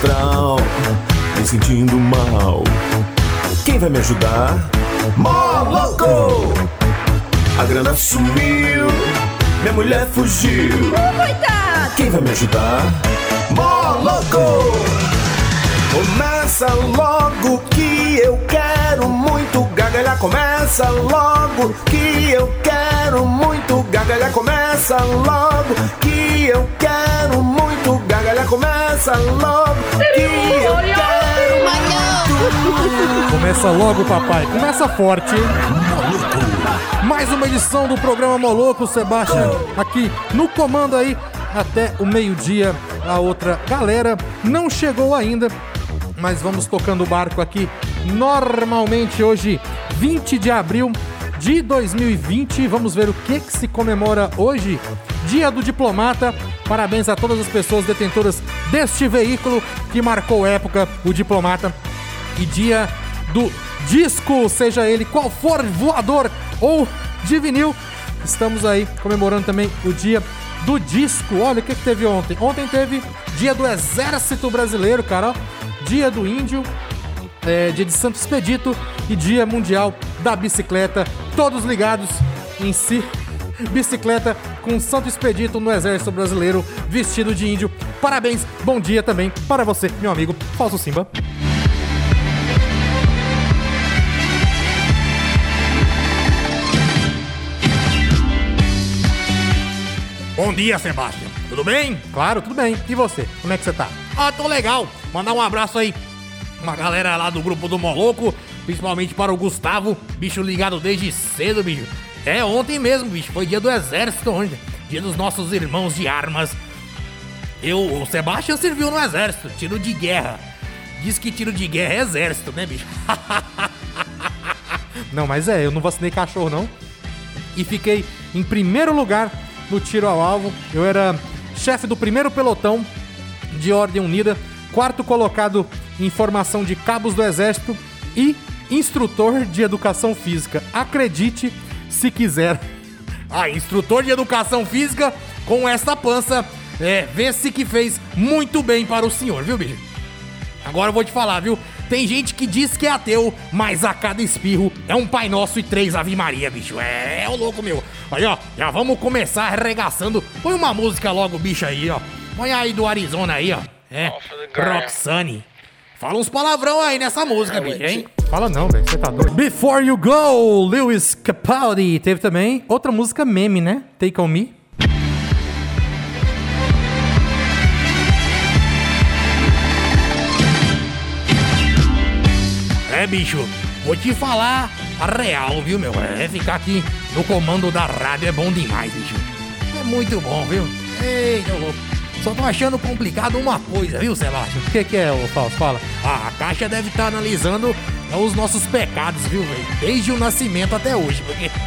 astral, me sentindo mal. Quem vai me ajudar? Moloco! A grana sumiu, minha mulher fugiu. Coitado! Quem vai me ajudar? Moloco! Começa logo que eu quero muito gargalhar. Começa logo que eu quero muito gargalhar. Começa logo que eu quero muito gargalhar. Começa logo que eu quero muito. Começa logo, papai. Começa forte, hein? Mais uma edição do programa Moloco, Sebastião, aqui no comando aí até o meio-dia. A outra galera não chegou ainda, mas vamos tocando o barco aqui normalmente hoje, 20 de abril de 2020. Vamos ver o que, que se comemora hoje. Dia do Diplomata. Parabéns a todas as pessoas detentoras deste veículo que marcou época, o Diplomata. E dia do disco, seja ele qual for, voador ou de vinil. Estamos aí comemorando também o dia do disco. Olha o que, que teve ontem. Ontem teve dia do Exército Brasileiro, cara. Dia do Índio, é, dia de Santo Expedito e dia mundial da bicicleta. Todos ligados em si. Bicicleta com Santo Expedito no Exército Brasileiro, vestido de índio. Parabéns, bom dia também para você, meu amigo Falso Simba. Bom dia, Sebastião. Tudo bem? Claro, tudo bem. E você? Como é que você tá? Ah, tô legal. Mandar um abraço aí. Uma galera lá do grupo do Moloco, principalmente para o Gustavo, bicho ligado desde cedo, bicho. É, ontem mesmo, bicho. Foi dia do exército ontem. Dia dos nossos irmãos de armas. Eu, o Sebastião serviu no exército, tiro de guerra. Diz que tiro de guerra é exército, né, bicho? Não, mas é, eu não vacinei cachorro não. E fiquei em primeiro lugar no tiro ao alvo. Eu era chefe do primeiro pelotão de Ordem Unida, quarto colocado em formação de cabos do Exército e instrutor de educação física. Acredite se quiser. Ah, instrutor de educação física com essa pança, é, vê-se que fez muito bem para o senhor, viu, bicho? Agora eu vou te falar, viu? Tem gente que diz que é ateu, mas a cada espirro é um Pai Nosso e três Ave Maria, bicho. É, é o louco, meu. Aí, ó, já vamos começar arregaçando. Põe uma música logo, bicho, aí, ó. Põe aí do Arizona aí, ó. É, Roxane. Fala uns palavrão aí nessa música, bicho, hein? Fala não, velho, você tá doido. Before You Go, Lewis Capaldi. Teve também outra música meme, né? Take On Me. É, bicho, vou te falar a real, viu, meu? É, ficar aqui no comando da rádio é bom demais, bicho. É muito bom, viu? Eita, louco. Só tô achando complicado uma coisa, viu, Sebastião? O que, que é, ô Falso? Fala. Ah, a Caixa deve estar analisando é, os nossos pecados, viu, velho? Desde o nascimento até hoje, porque.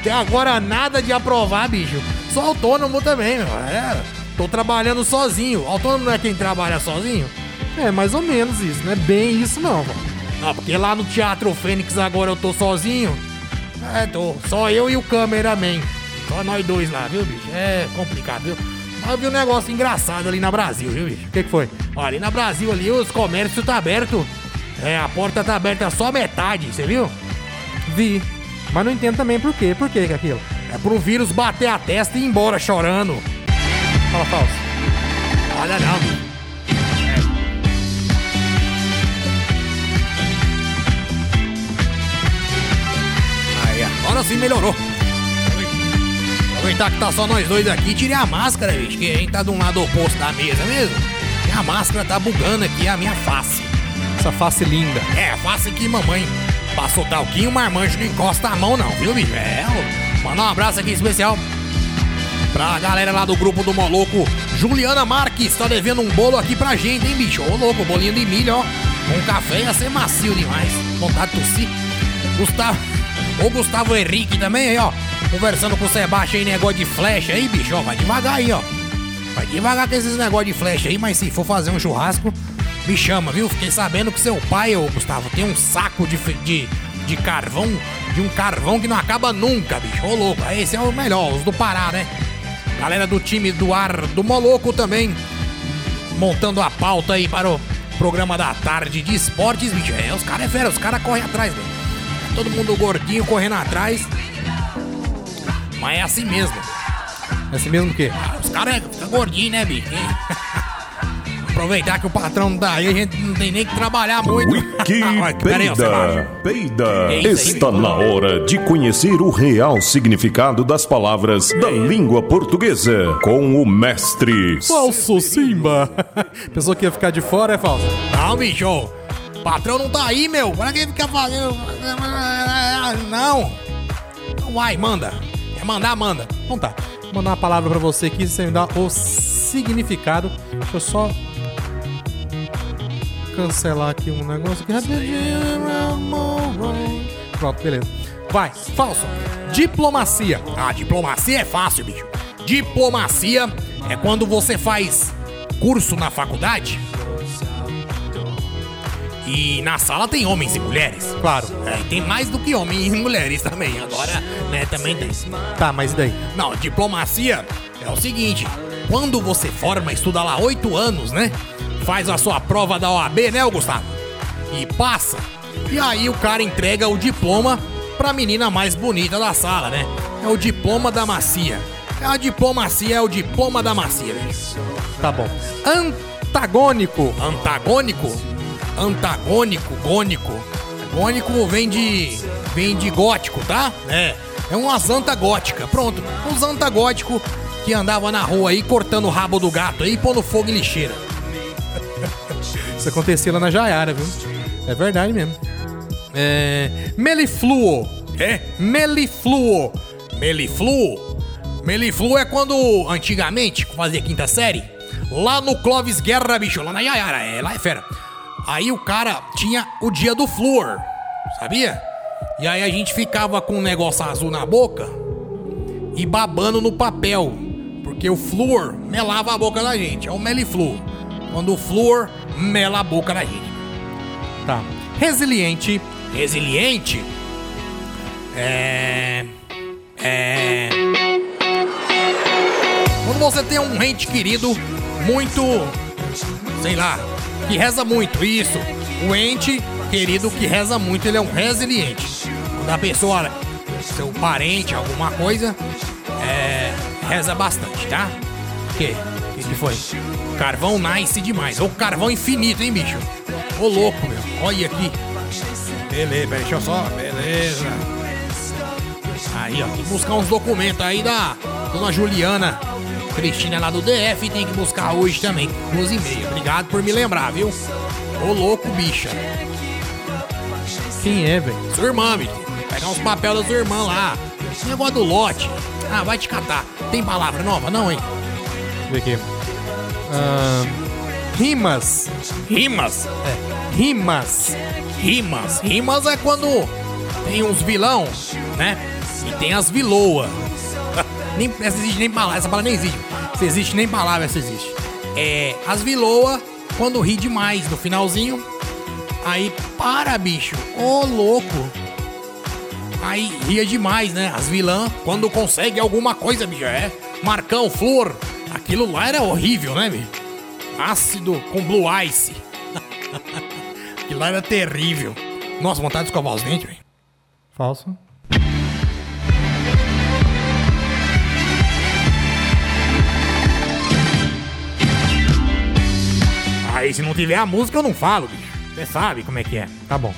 Até agora nada de aprovar, bicho. Sou autônomo também, meu. É, tô trabalhando sozinho. Autônomo não é quem trabalha sozinho? É, mais ou menos isso, não é bem isso não, pô. Não, porque lá no Teatro Fênix agora eu tô sozinho. É, tô. Só eu e o cameraman. Só nós dois lá, viu, bicho? É complicado, viu? Eu vi um negócio engraçado ali na Brasil, viu, bicho? O que, que foi? Olha, ali na Brasil ali os comércios tá aberto. É, a porta tá aberta só metade, você viu? Vi. Mas não entendo também por quê. Por quê que é aquilo? É pro vírus bater a testa e ir embora chorando. Fala falso. Olha não, bicho. Agora sim melhorou. Aproveitar que tá só nós dois aqui, tire a máscara, bicho. Que a gente tá de um lado oposto da mesa mesmo. E a máscara tá bugando aqui a minha face. Essa face linda. É, a face que mamãe passou talquinho, marmanjo não encosta a mão não, viu, bicho? É, mandar um abraço aqui especial pra galera lá do grupo do Moloco. Juliana Marques tá devendo um bolo aqui pra gente, hein, bicho? Ô, louco, bolinho de milho, ó. Com café ia ser macio demais. Vontade de tossir. Gustavo. Ô, Gustavo Henrique também aí, ó. Conversando com o Sebastião aí, negócio de flecha aí, bicho, ó. Vai devagar aí, ó. Vai devagar com esses negócios de flecha aí, mas se for fazer um churrasco, me chama, viu? Fiquei sabendo que seu pai, ô Gustavo, tem um saco de, de, de carvão, de um carvão que não acaba nunca, bicho. Ô louco, esse é o melhor, os do Pará, né? Galera do time do ar do Moloco também montando a pauta aí para o programa da tarde de esportes, bicho. É, os caras é fera, os caras correm atrás, velho. Todo mundo gordinho correndo atrás. Mas é assim mesmo. É assim mesmo o quê? Ah, os caras ficam gordinhos, né, bicho? Aproveitar que o patrão não tá aí, a gente não tem nem que trabalhar muito. Sebastião. Wikipedia, peida. É aí, Está na hora de conhecer o real significado das palavras da língua portuguesa com o mestre. Falso Simba! Pessoa que ia ficar de fora é falso. Não, bicho. O patrão não tá aí, meu. Pra que fica fazendo. Não. Vai, manda. Mandar, manda. Então tá. Vou mandar uma palavra pra você aqui, você me dá o significado. Deixa eu só cancelar aqui um negócio aqui. Pronto, beleza. Vai, falso. Diplomacia. Ah, diplomacia é fácil, bicho. Diplomacia é quando você faz curso na faculdade. E na sala tem homens e mulheres. Claro. É, tem mais do que homens e mulheres também. Agora, né, também tem. Tá, mas e daí? Não, diplomacia é o seguinte: quando você forma, estuda lá oito anos, né? Faz a sua prova da OAB, né, Gustavo? E passa. E aí o cara entrega o diploma pra menina mais bonita da sala, né? É o diploma da macia. A diplomacia é o diploma da macia, velho. Tá bom. Antagônico. Antagônico? Antagônico, gônico. Gônico vem de. vem de gótico, tá? É. É umas antagótica. Pronto. Uns antagóticos que andava na rua aí cortando o rabo do gato aí e pondo fogo em lixeira. Isso acontecia lá na Jaiara, viu? É verdade mesmo. É. Melifluo. É? Melifluo. Melifluo? Melifluo é quando, antigamente, fazia quinta série, lá no Clóvis Guerra, bicho, lá na Yayara, é, lá é fera. Aí o cara tinha o dia do flúor, sabia? E aí a gente ficava com um negócio azul na boca e babando no papel, porque o flúor melava a boca da gente, é o melifluo. Quando o flúor mela a boca da gente. Tá. Resiliente. Resiliente é. É. Quando você tem um ente querido muito. sei lá, que reza muito, isso. O ente querido que reza muito, ele é um resiliente. Quando a pessoa, seu parente, alguma coisa, é. reza bastante, tá? O quê? O que, que foi? Carvão nice demais. Ou carvão infinito, hein, bicho? Ô louco, meu. Olha aqui. Beleza, deixa eu só. Beleza. Aí, ó, tem que buscar uns documentos aí da dona Juliana Cristina lá do DF. Tem que buscar hoje também, duas e meia. Obrigado por me lembrar, viu? Ô louco, bicha. Quem é, velho? Sua irmã, bicho. Pegar uns papéis da sua irmã lá. Esse negócio do lote. Ah, vai te catar. Tem palavra nova, não, hein? Ver aqui. Ahn, rimas. Rimas. É, rimas. Rimas. Rimas é quando tem uns vilão, né? E tem as viloas. Nem, essa existe nem palavra, essa palavra nem existe. Se existe nem palavra, essa existe. É, as viloas, quando ri demais no finalzinho, aí para, bicho. Ô, louco. Aí ria demais, né? As vilãs, quando consegue alguma coisa, bicho, é. Marcão, flor. Aquilo lá era horrível, né, bicho? Ácido com blue ice. Aquilo lá era terrível. Nossa, vontade de escovar os dentes, velho. Falso. Aí se não tiver a música eu não falo, bicho. Você sabe como é que é. Tá bom.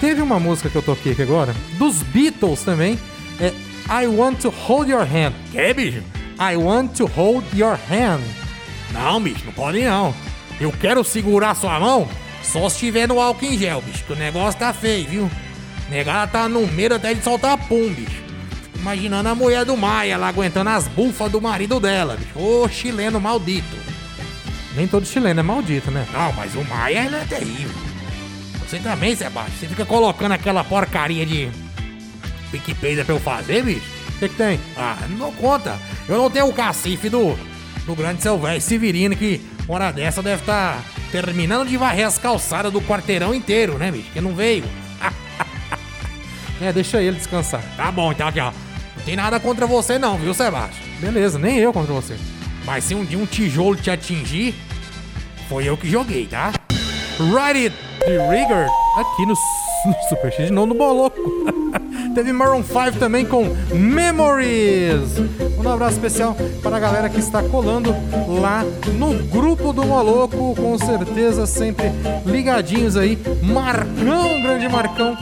Teve uma música que eu toquei aqui agora, dos Beatles também. É I Want to Hold Your Hand. Que, bicho? I Want to Hold Your Hand. Não, bicho, não pode não. Eu quero segurar sua mão só se tiver no álcool em gel, bicho. Que o negócio tá feio, viu? Negada tá no medo até de soltar pum, bicho. Imaginando a mulher do Maia lá aguentando as bufas do marido dela, bicho. Ô, chileno maldito. Nem todo chileno é maldito, né? Não, mas o Maia ele é terrível. Você também, Sebastião. Você fica colocando aquela porcaria de Wikipedia pra eu fazer, bicho? O que, que tem? Ah, não dou conta. Eu não tenho o cacife do, do grande Silvestre Severino, que hora dessa deve estar terminando de varrer as calçadas do quarteirão inteiro, né, bicho? Que não veio. É, deixa ele descansar. Tá bom, então aqui, ó. Não tem nada contra você não, viu, Sebastião? Beleza, nem eu contra você. Mas se um dia um tijolo te atingir, foi eu que joguei, tá? Ride It de Rigger aqui no, no Super X, não no Boloco. Teve Maroon 5 também com Memories. Um abraço especial para a galera que está colando lá no grupo do Moloco, com certeza sempre ligadinhos aí. Marcão, grande Marcão.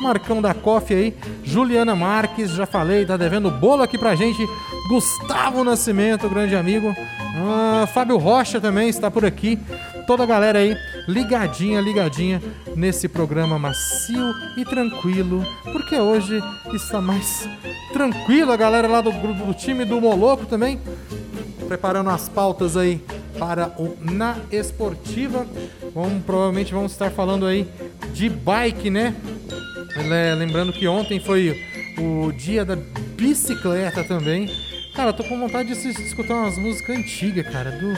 Marcão da Coffee aí. Juliana Marques, já falei, tá devendo bolo aqui pra gente. Gustavo Nascimento, grande amigo. Ah, Fábio Rocha também está por aqui. Toda a galera aí ligadinha, ligadinha nesse programa macio e tranquilo, porque hoje está mais tranquilo a galera lá do do time do Moloco também, preparando as pautas aí para o Na Esportiva. Vamos, provavelmente vamos estar falando aí de bike, né? Lembrando que ontem foi o dia da bicicleta também. Cara, tô com vontade de escutar umas músicas antigas, cara, do,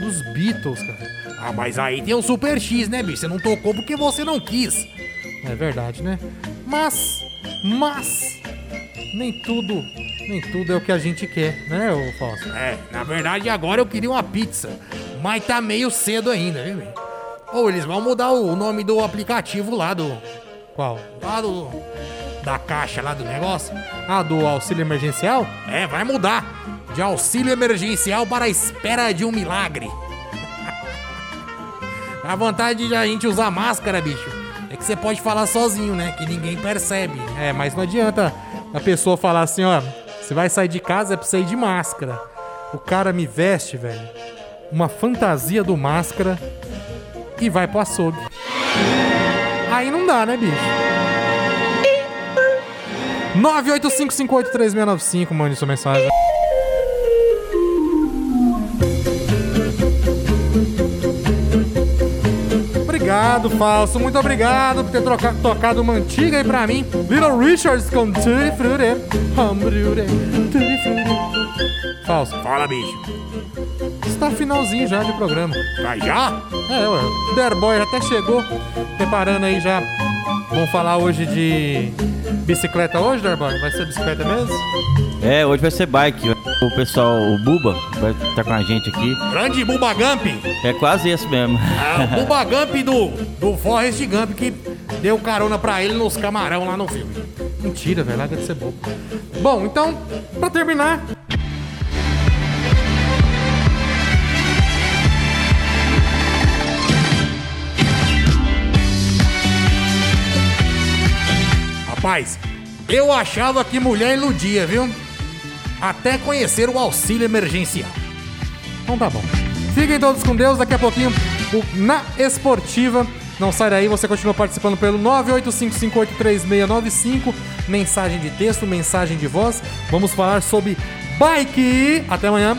dos Beatles, cara. Ah, mas aí tem o Super X, né, bicho? Você não tocou porque você não quis. É verdade, né? Mas, mas, nem tudo, nem tudo é o que a gente quer, né, ô Fausto? É, na verdade agora eu queria uma pizza, mas tá meio cedo ainda, viu, Ou eles vão mudar o nome do aplicativo lá do... Qual? Lá do da caixa lá do negócio? Ah, do auxílio emergencial? É, vai mudar. De auxílio emergencial para a espera de um milagre. a vantagem de a gente usar máscara, bicho, é que você pode falar sozinho, né? Que ninguém percebe. É, mas não adianta a pessoa falar assim, ó, você vai sair de casa é pra sair de máscara. O cara me veste, velho, uma fantasia do máscara e vai pro açougue. Aí não dá, né, bicho? 985583695, mande sua mensagem. Obrigado, Falso. Muito obrigado por ter trocado, tocado uma antiga aí pra mim. Little Richards com Tutti Frutti. Tutti Frutti. Falso. Fala, bicho. Está finalzinho já de programa. Vai já? É, ué. O Derboy até chegou. Preparando aí já. Vamos falar hoje de Bicicleta hoje, Darboy? Vai ser bicicleta mesmo? É, hoje vai ser bike. O pessoal, o Buba, vai estar tá com a gente aqui. Grande Buba Gump! É quase esse mesmo. É, o Buba Gump do, do Forrest Gump que deu carona pra ele nos camarão lá no filme. Mentira, velho, larga de ser bobo. Bom, então, pra terminar, Rapaz, eu achava que mulher iludia, viu? Até conhecer o auxílio emergencial. Então tá bom. Fiquem todos com Deus, daqui a pouquinho o Na Esportiva. Não sai daí, você continua participando pelo 985583695. Mensagem de texto, mensagem de voz. Vamos falar sobre bike. Até amanhã.